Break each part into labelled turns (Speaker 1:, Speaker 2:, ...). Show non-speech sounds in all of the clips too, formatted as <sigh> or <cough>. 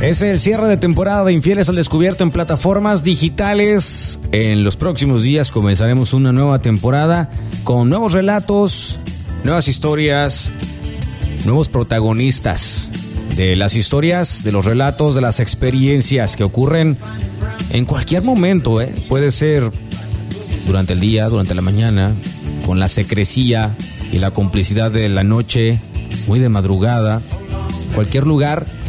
Speaker 1: Es el cierre de temporada de Infieles al Descubierto en plataformas digitales. En los próximos días comenzaremos una nueva temporada con nuevos relatos, nuevas historias, nuevos protagonistas de las historias, de los relatos, de las experiencias que ocurren en cualquier momento. ¿eh? Puede ser durante el día, durante la mañana, con la secrecía y la complicidad de la noche, muy de madrugada, cualquier lugar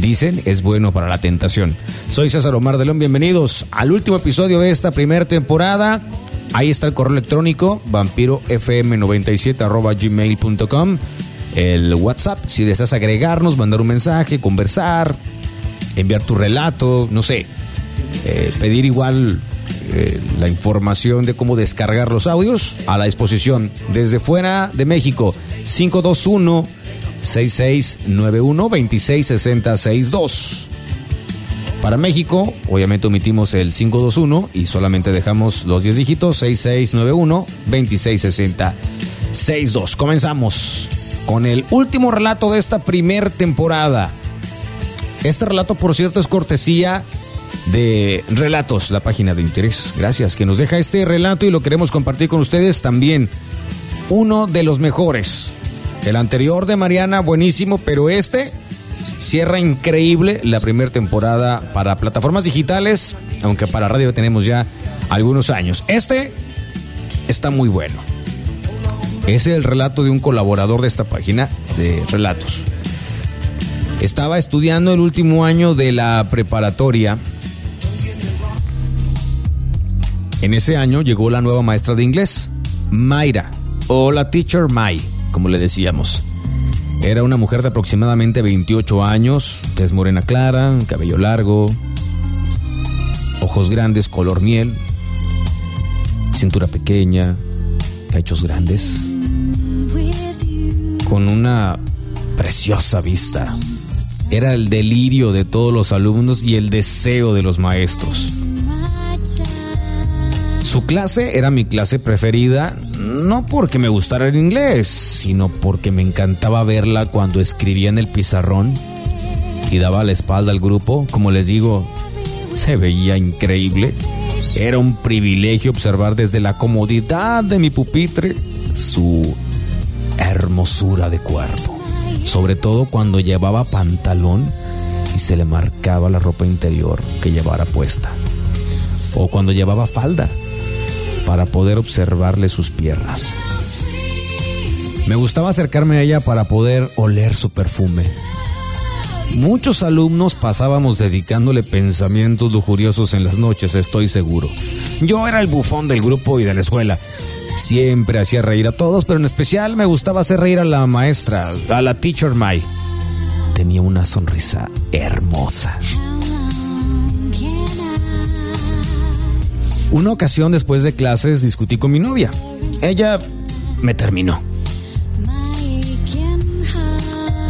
Speaker 1: dicen es bueno para la tentación. Soy César Omar de León, bienvenidos al último episodio de esta primera temporada. Ahí está el correo electrónico vampirofm97 gmail.com. El WhatsApp, si deseas agregarnos, mandar un mensaje, conversar, enviar tu relato, no sé, eh, pedir igual eh, la información de cómo descargar los audios a la disposición desde fuera de México 521 6691 266062. Para México, obviamente omitimos el 521 y solamente dejamos los 10 dígitos 6691 266062. Comenzamos con el último relato de esta primer temporada. Este relato, por cierto, es cortesía de Relatos, la página de interés. Gracias, que nos deja este relato y lo queremos compartir con ustedes también. Uno de los mejores. El anterior de Mariana, buenísimo, pero este cierra increíble la primera temporada para plataformas digitales, aunque para radio tenemos ya algunos años. Este está muy bueno. Es el relato de un colaborador de esta página de relatos. Estaba estudiando el último año de la preparatoria En ese año llegó la nueva maestra de inglés, Mayra, o la teacher May, como le decíamos. Era una mujer de aproximadamente 28 años, tez morena clara, cabello largo, ojos grandes color miel, cintura pequeña, pechos grandes, con una preciosa vista. Era el delirio de todos los alumnos y el deseo de los maestros. Su clase era mi clase preferida, no porque me gustara el inglés, sino porque me encantaba verla cuando escribía en el pizarrón y daba la espalda al grupo. Como les digo, se veía increíble. Era un privilegio observar desde la comodidad de mi pupitre su hermosura de cuerpo. Sobre todo cuando llevaba pantalón y se le marcaba la ropa interior que llevara puesta. O cuando llevaba falda para poder observarle sus piernas. Me gustaba acercarme a ella para poder oler su perfume. Muchos alumnos pasábamos dedicándole pensamientos lujuriosos en las noches, estoy seguro. Yo era el bufón del grupo y de la escuela. Siempre hacía reír a todos, pero en especial me gustaba hacer reír a la maestra, a la teacher Mai. Tenía una sonrisa hermosa. Una ocasión después de clases discutí con mi novia. Ella me terminó.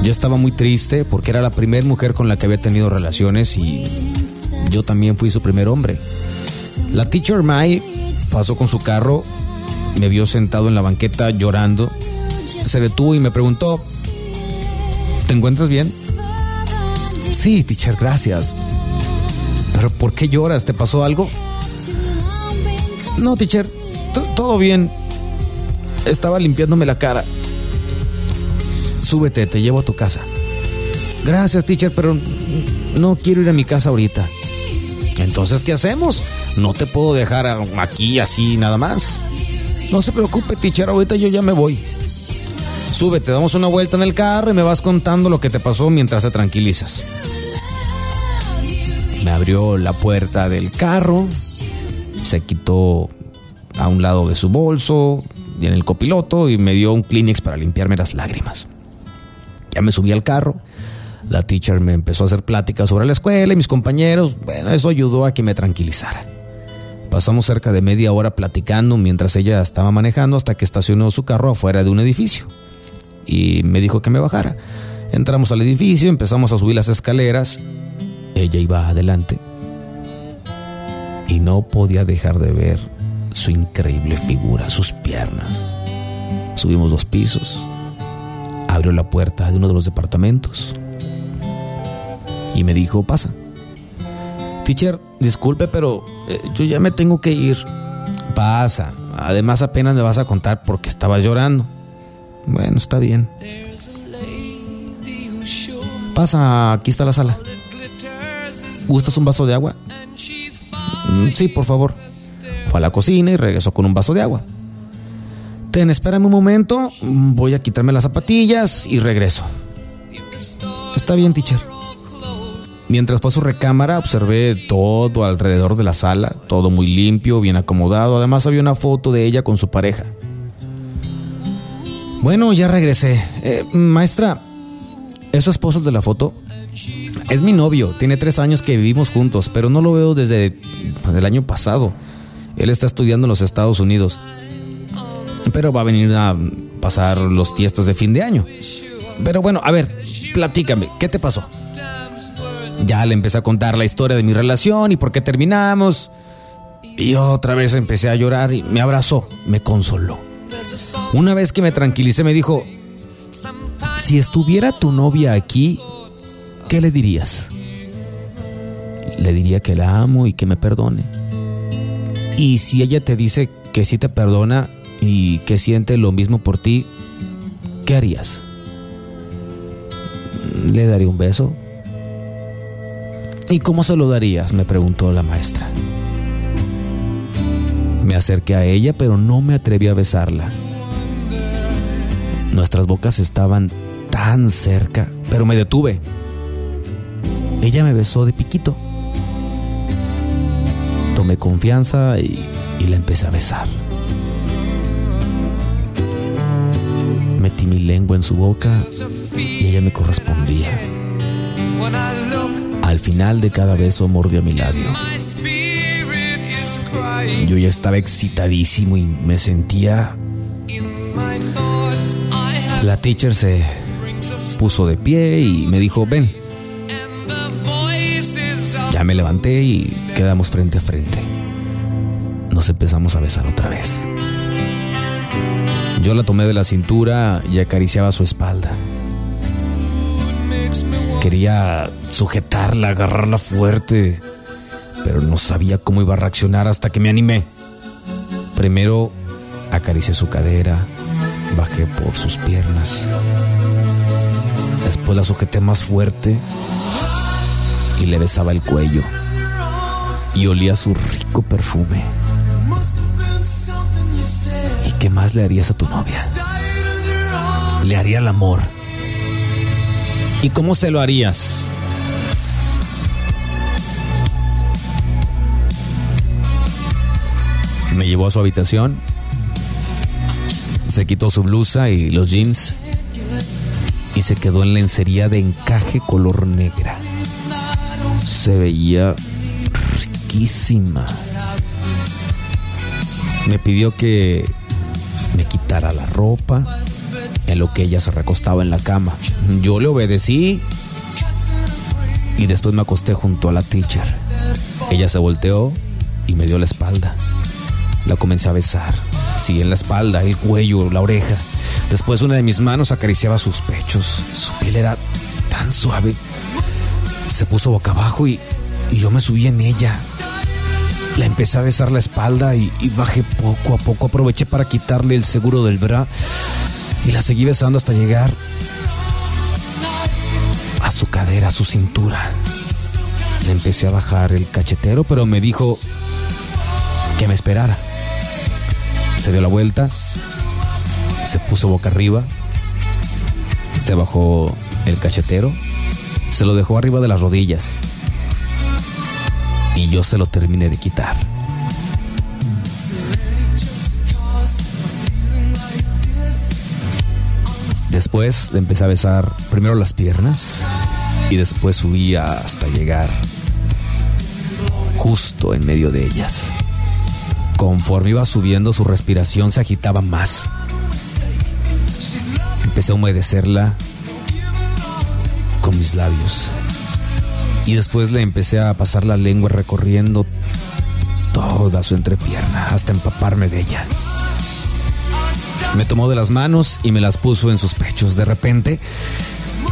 Speaker 1: Yo estaba muy triste porque era la primera mujer con la que había tenido relaciones y yo también fui su primer hombre. La teacher Mai pasó con su carro, me vio sentado en la banqueta llorando, se detuvo y me preguntó, ¿te encuentras bien? Sí, teacher, gracias. Pero ¿por qué lloras? ¿Te pasó algo? No, teacher, todo bien. Estaba limpiándome la cara. Súbete, te llevo a tu casa. Gracias, teacher, pero no quiero ir a mi casa ahorita. Entonces, ¿qué hacemos? No te puedo dejar aquí así nada más. No se preocupe, teacher, ahorita yo ya me voy. Súbete, damos una vuelta en el carro y me vas contando lo que te pasó mientras te tranquilizas. Me abrió la puerta del carro, se quitó a un lado de su bolso y en el copiloto y me dio un Kleenex para limpiarme las lágrimas. Ya me subí al carro. La teacher me empezó a hacer pláticas sobre la escuela y mis compañeros. Bueno, eso ayudó a que me tranquilizara. Pasamos cerca de media hora platicando mientras ella estaba manejando hasta que estacionó su carro afuera de un edificio. Y me dijo que me bajara. Entramos al edificio, empezamos a subir las escaleras. Ella iba adelante. Y no podía dejar de ver su increíble figura, sus piernas. Subimos dos pisos. Abrió la puerta de uno de los departamentos y me dijo, pasa. Teacher, disculpe, pero eh, yo ya me tengo que ir. Pasa. Además apenas me vas a contar porque estabas llorando. Bueno, está bien. Pasa, aquí está la sala. ¿Gustas un vaso de agua? Mm, sí, por favor. Fue a la cocina y regresó con un vaso de agua. Ten, espérame un momento. Voy a quitarme las zapatillas y regreso. Está bien, teacher. Mientras fue a su recámara, observé todo alrededor de la sala, todo muy limpio, bien acomodado. Además, había una foto de ella con su pareja. Bueno, ya regresé. Eh, maestra, ¿es su de la foto? Es mi novio, tiene tres años que vivimos juntos, pero no lo veo desde el año pasado. Él está estudiando en los Estados Unidos, pero va a venir a pasar los fiestas de fin de año. Pero bueno, a ver, platícame, ¿qué te pasó? Ya le empecé a contar la historia de mi relación y por qué terminamos. Y otra vez empecé a llorar y me abrazó, me consoló. Una vez que me tranquilicé me dijo, si estuviera tu novia aquí, ¿qué le dirías? Le diría que la amo y que me perdone. Y si ella te dice que sí te perdona y que siente lo mismo por ti, ¿qué harías? ¿Le daría un beso? ¿Y cómo se lo darías? me preguntó la maestra. Me acerqué a ella, pero no me atreví a besarla. Nuestras bocas estaban tan cerca, pero me detuve. Ella me besó de piquito. Tomé confianza y, y la empecé a besar. Metí mi lengua en su boca y ella me correspondía. Al final de cada beso mordió mi labio. Yo ya estaba excitadísimo y me sentía... La teacher se puso de pie y me dijo, ven. Ya me levanté y quedamos frente a frente. Nos empezamos a besar otra vez. Yo la tomé de la cintura y acariciaba su espalda. Quería sujetarla, agarrarla fuerte, pero no sabía cómo iba a reaccionar hasta que me animé. Primero acaricié su cadera, bajé por sus piernas. Después la sujeté más fuerte y le besaba el cuello. Y olía su rico perfume. ¿Y qué más le harías a tu novia? Le haría el amor. ¿Y cómo se lo harías? Me llevó a su habitación, se quitó su blusa y los jeans y se quedó en lencería de encaje color negra. Se veía riquísima. Me pidió que me quitara la ropa en lo que ella se recostaba en la cama. Yo le obedecí y después me acosté junto a la teacher. Ella se volteó y me dio la espalda. La comencé a besar. Sí, en la espalda, el cuello, la oreja. Después una de mis manos acariciaba sus pechos. Su piel era tan suave. Se puso boca abajo y, yo me subí en ella. La empecé a besar la espalda y, y, bajé poco a poco. Aproveché para quitarle el seguro del bra y la seguí besando hasta llegar a su cadera, a su cintura. Le empecé a bajar el cachetero, pero me dijo que me esperara. Se dio la vuelta, se puso boca arriba, se bajó el cachetero, se lo dejó arriba de las rodillas y yo se lo terminé de quitar. Después empecé a besar primero las piernas y después subí hasta llegar justo en medio de ellas. Conforme iba subiendo su respiración se agitaba más. Empecé a humedecerla con mis labios. Y después le empecé a pasar la lengua recorriendo toda su entrepierna hasta empaparme de ella. Me tomó de las manos y me las puso en sus pechos. De repente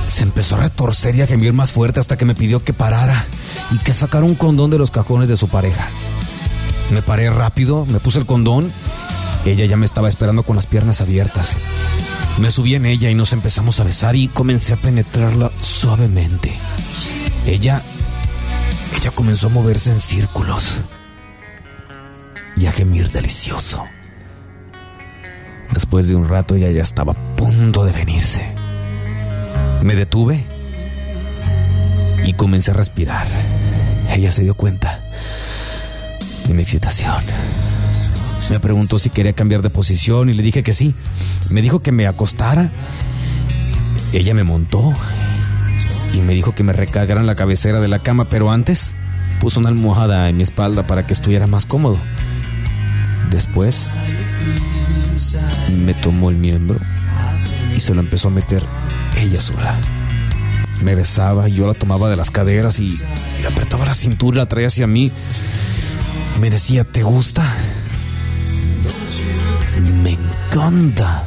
Speaker 1: Se empezó a retorcer y a gemir más fuerte hasta que me pidió que parara y que sacara un condón de los cajones de su pareja. Me paré rápido, me puse el condón. Ella ya me estaba esperando con las piernas abiertas. Me subí en ella y nos empezamos a besar y comencé a penetrarla suavemente. Ella. Ella comenzó a moverse en círculos y a gemir delicioso. Después de un rato ella ya estaba a punto de venirse. Me detuve y comencé a respirar. Ella se dio cuenta de mi excitación. Me preguntó si quería cambiar de posición y le dije que sí. Me dijo que me acostara. Ella me montó y me dijo que me recargara en la cabecera de la cama, pero antes puso una almohada en mi espalda para que estuviera más cómodo. Después me tomó el miembro y se lo empezó a meter ella sola. Me besaba y yo la tomaba de las caderas y le apretaba la cintura, la traía hacia mí. Me decía, ¿te gusta? Me encanta.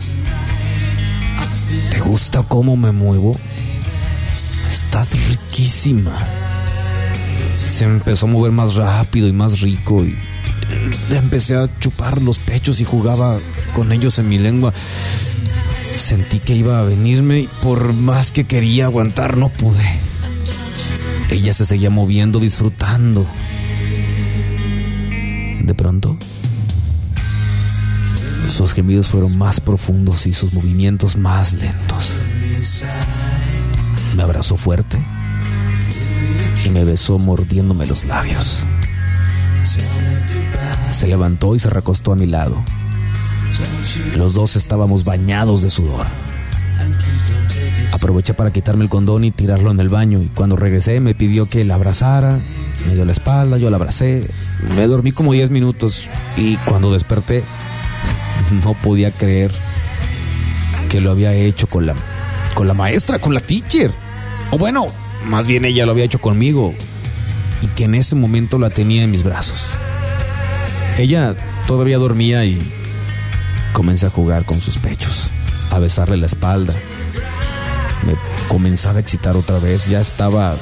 Speaker 1: ¿Te gusta cómo me muevo? Estás riquísima. Se empezó a mover más rápido y más rico y empecé a chupar los pechos y jugaba con ellos en mi lengua. Sentí que iba a venirme y por más que quería aguantar no pude. Ella se seguía moviendo, disfrutando. De pronto, sus gemidos fueron más profundos y sus movimientos más lentos. Me abrazó fuerte y me besó mordiéndome los labios. Se levantó y se recostó a mi lado. Los dos estábamos bañados de sudor. Aproveché para quitarme el condón y tirarlo en el baño y cuando regresé me pidió que la abrazara, me dio la espalda, yo la abracé, me dormí como 10 minutos y cuando desperté <laughs> no podía creer que lo había hecho con la, con la maestra, con la teacher. O bueno, más bien ella lo había hecho conmigo y que en ese momento la tenía en mis brazos. Ella todavía dormía y comencé a jugar con sus pechos, a besarle la espalda. Me comenzaba a excitar otra vez, ya estaba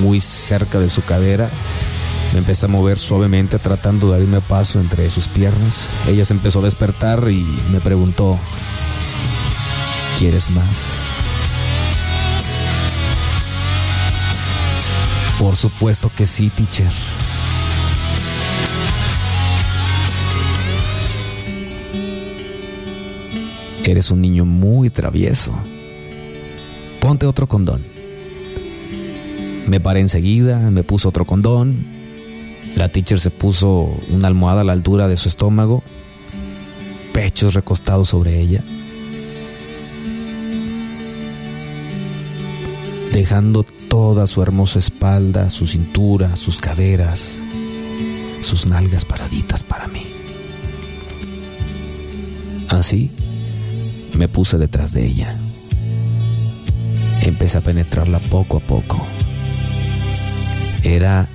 Speaker 1: muy cerca de su cadera. Me empecé a mover suavemente tratando de abrirme paso entre sus piernas. Ella se empezó a despertar y me preguntó, ¿quieres más? Por supuesto que sí, teacher. Eres un niño muy travieso. Ponte otro condón. Me paré enseguida, me puso otro condón. La teacher se puso una almohada a la altura de su estómago, pechos recostados sobre ella, dejando toda su hermosa espalda, su cintura, sus caderas, sus nalgas paraditas para mí. Así me puse detrás de ella. Empecé a penetrarla poco a poco. Era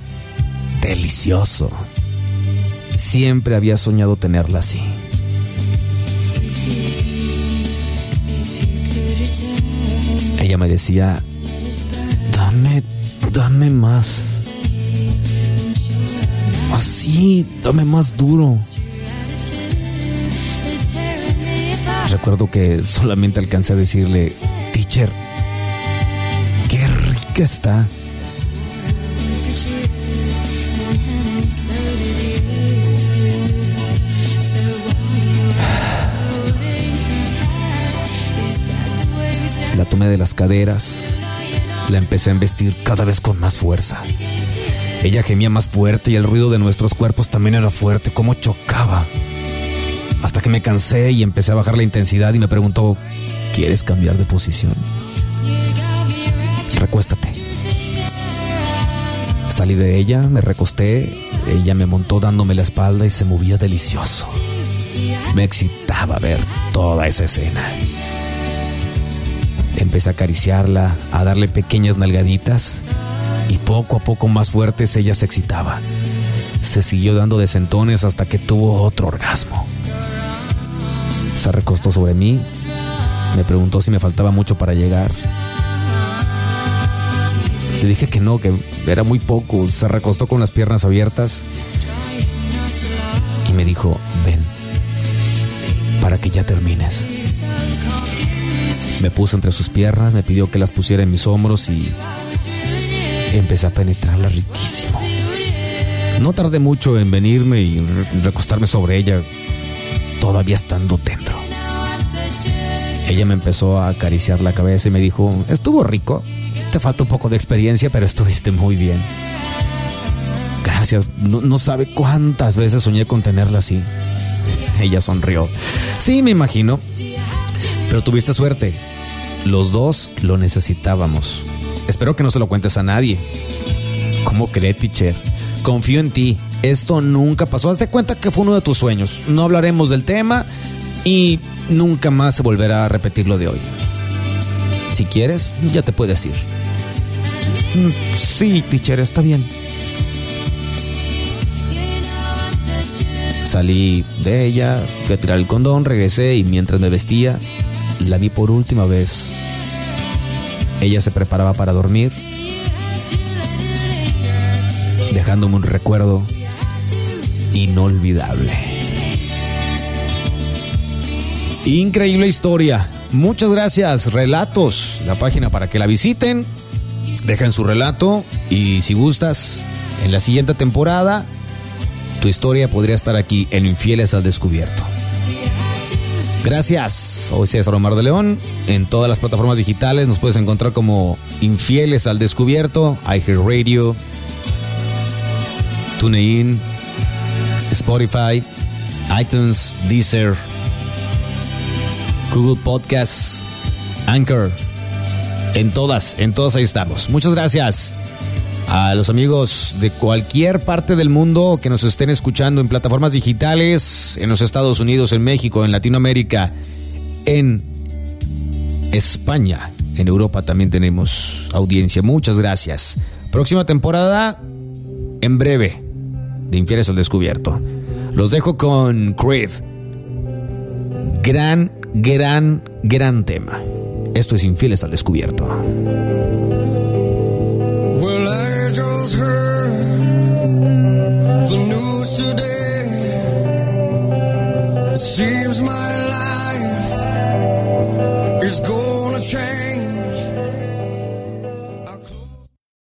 Speaker 1: delicioso. Siempre había soñado tenerla así. Ella me decía, dame, dame más. Así, dame más duro. Recuerdo que solamente alcancé a decirle, teacher, qué rica está. La tomé de las caderas, la empecé a embestir cada vez con más fuerza. Ella gemía más fuerte y el ruido de nuestros cuerpos también era fuerte, como chocaba. Hasta que me cansé y empecé a bajar la intensidad y me preguntó, ¿quieres cambiar de posición? Recuéstate. Salí de ella, me recosté, ella me montó dándome la espalda y se movía delicioso. Me excitaba ver toda esa escena. Empecé a acariciarla, a darle pequeñas nalgaditas y poco a poco más fuertes ella se excitaba. Se siguió dando de sentones hasta que tuvo otro orgasmo. Se recostó sobre mí, me preguntó si me faltaba mucho para llegar. Le dije que no, que era muy poco. Se recostó con las piernas abiertas y me dijo, ven, para que ya termines. Me puso entre sus piernas, me pidió que las pusiera en mis hombros y empecé a penetrarla riquísimo. No tardé mucho en venirme y recostarme sobre ella, todavía estando dentro. Ella me empezó a acariciar la cabeza y me dijo, estuvo rico, te falta un poco de experiencia, pero estuviste muy bien. Gracias, no, no sabe cuántas veces soñé con tenerla así. Ella sonrió. Sí, me imagino, pero tuviste suerte. Los dos lo necesitábamos. Espero que no se lo cuentes a nadie. ¿Cómo cree, teacher? Confío en ti. Esto nunca pasó. Hazte cuenta que fue uno de tus sueños. No hablaremos del tema y nunca más se volverá a repetir lo de hoy. Si quieres, ya te puedes ir. Mm, sí, teacher, está bien. Salí de ella, fui a tirar el condón, regresé y mientras me vestía, la vi por última vez. Ella se preparaba para dormir, dejándome un recuerdo inolvidable. Increíble historia. Muchas gracias, Relatos, la página para que la visiten. Dejen su relato y si gustas, en la siguiente temporada, tu historia podría estar aquí en Infieles al Descubierto. Gracias. Soy César Omar de León. En todas las plataformas digitales nos puedes encontrar como Infieles al Descubierto, iHeartRadio, TuneIn, Spotify, iTunes, Deezer, Google Podcasts, Anchor. En todas, en todas ahí estamos. Muchas gracias a los amigos de cualquier parte del mundo que nos estén escuchando en plataformas digitales, en los Estados Unidos, en México, en Latinoamérica, en España, en Europa también tenemos audiencia. Muchas gracias. Próxima temporada, en breve, de Infieles al Descubierto. Los dejo con Creed. Gran, gran, gran tema. Esto es Infieles al Descubierto.